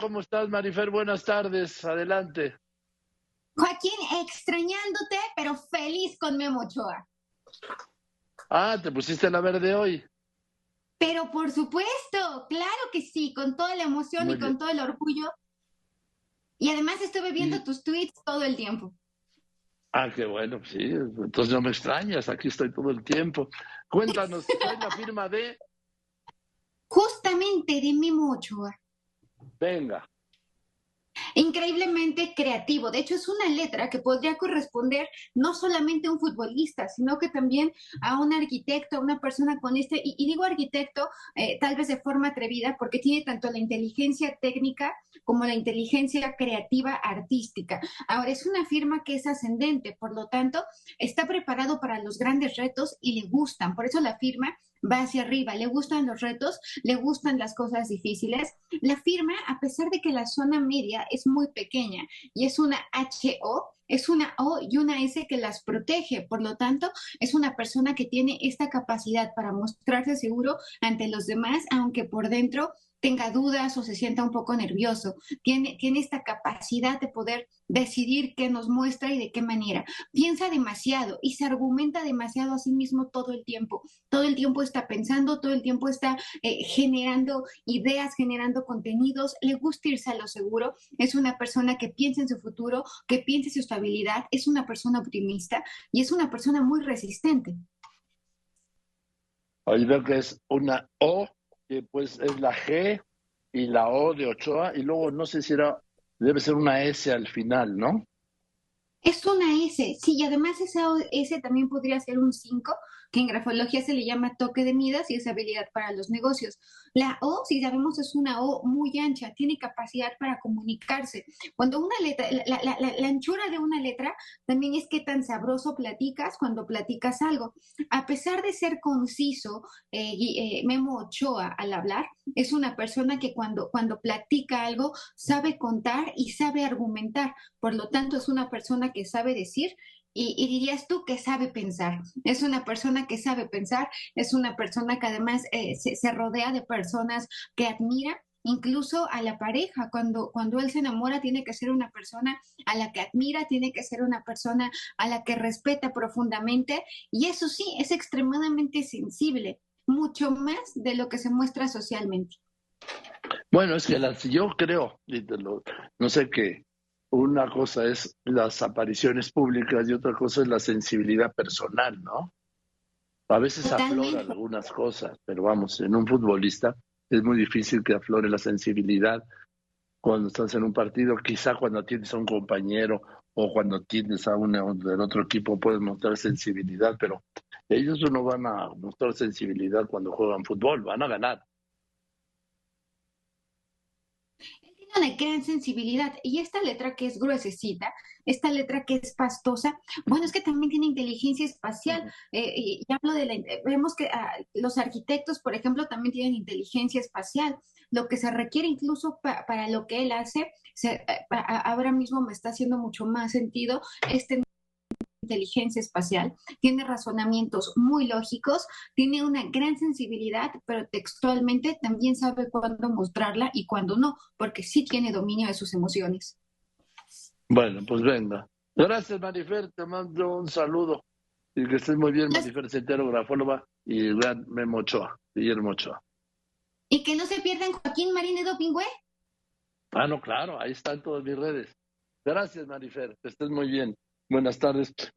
¿cómo estás, Marifer? Buenas tardes, adelante. Joaquín, extrañándote, pero feliz con Memo Ochoa. Ah, ¿te pusiste la verde hoy? Pero por supuesto, claro que sí, con toda la emoción y con todo el orgullo. Y además estuve viendo tus tweets todo el tiempo. Ah, qué bueno, sí, entonces no me extrañas, aquí estoy todo el tiempo. Cuéntanos, ¿cuál la firma de? Justamente de Memo Ochoa. Venga increíblemente creativo. De hecho, es una letra que podría corresponder no solamente a un futbolista, sino que también a un arquitecto, a una persona con este, y, digo arquitecto eh, tal vez de forma atrevida, porque tiene tanto la inteligencia técnica como la inteligencia creativa artística. Ahora, es una firma que es ascendente, por lo tanto, está preparado para los grandes retos y le gustan. Por eso la firma va hacia arriba, le gustan los retos, le gustan las cosas difíciles. La firma, a pesar de que la zona media es muy pequeña y es una HO, es una O y una S que las protege. Por lo tanto, es una persona que tiene esta capacidad para mostrarse seguro ante los demás, aunque por dentro tenga dudas o se sienta un poco nervioso. Tiene, tiene esta capacidad de poder decidir qué nos muestra y de qué manera. Piensa demasiado y se argumenta demasiado a sí mismo todo el tiempo. Todo el tiempo está pensando, todo el tiempo está eh, generando ideas, generando contenidos. Le gusta irse a lo seguro. Es una persona que piensa en su futuro, que piensa en su estabilidad. Es una persona optimista y es una persona muy resistente. Ahí veo que es una O que pues es la G y la O de Ochoa, y luego no sé si era, debe ser una S al final, ¿no? Es una S, sí, y además esa S también podría ser un 5, que en grafología se le llama toque de Midas y es habilidad para los negocios. La O, si sabemos, es una O muy ancha, tiene capacidad para comunicarse. Cuando una letra, la, anchura de una letra también es qué tan sabroso platicas cuando platicas algo. A pesar de ser conciso, eh, eh, Memo Ochoa al hablar, es una persona que cuando, cuando platica algo sabe contar y sabe argumentar. Por lo tanto, es una persona que sabe decir y, dirías tú que sabe pensar. Es una persona que sabe pensar, es una persona que además eh, se, rodea de personas que admira. Incluso a la pareja, cuando, cuando él se enamora, tiene que ser una persona a la que admira, tiene que ser una persona a la que respeta profundamente. Y eso sí, es extremadamente sensible, mucho más de lo que se muestra socialmente. Bueno, es que yo creo, no sé qué, una cosa es las apariciones públicas y otra cosa es la sensibilidad personal, ¿no? A veces afloran algunas cosas, pero vamos, en un futbolista es muy difícil que aflore la sensibilidad cuando estás en un partido, quizá cuando tienes a un compañero o cuando tienes a un del otro equipo puedes mostrar sensibilidad, pero ellos no van a mostrar sensibilidad cuando juegan fútbol, van a ganar. Una gran sensibilidad. Y esta letra que es gruesecita, esta letra que es pastosa, bueno, es que también tiene inteligencia espacial. Eh, y hablo de la, vemos que ah, los arquitectos, por ejemplo, también tienen inteligencia espacial. Lo que se requiere incluso para lo que él hace, se, eh, ahora mismo me está haciendo mucho más sentido este inteligencia espacial, tiene razonamientos muy lógicos, tiene una gran sensibilidad, pero textualmente también sabe cuándo mostrarla y cuándo no, porque sí tiene dominio de sus emociones. Bueno, pues venga. Gracias, Marifer, te mando un saludo. Y que estés muy bien, Marifer Centero, grafóloga y gran Memo Ochoa, Guillermo Ochoa. Y que no se pierdan Joaquín Marinedo Pingüe. Ah, no, claro, ahí están todas mis redes. Gracias, Marifer, que estés muy bien. Buenas tardes.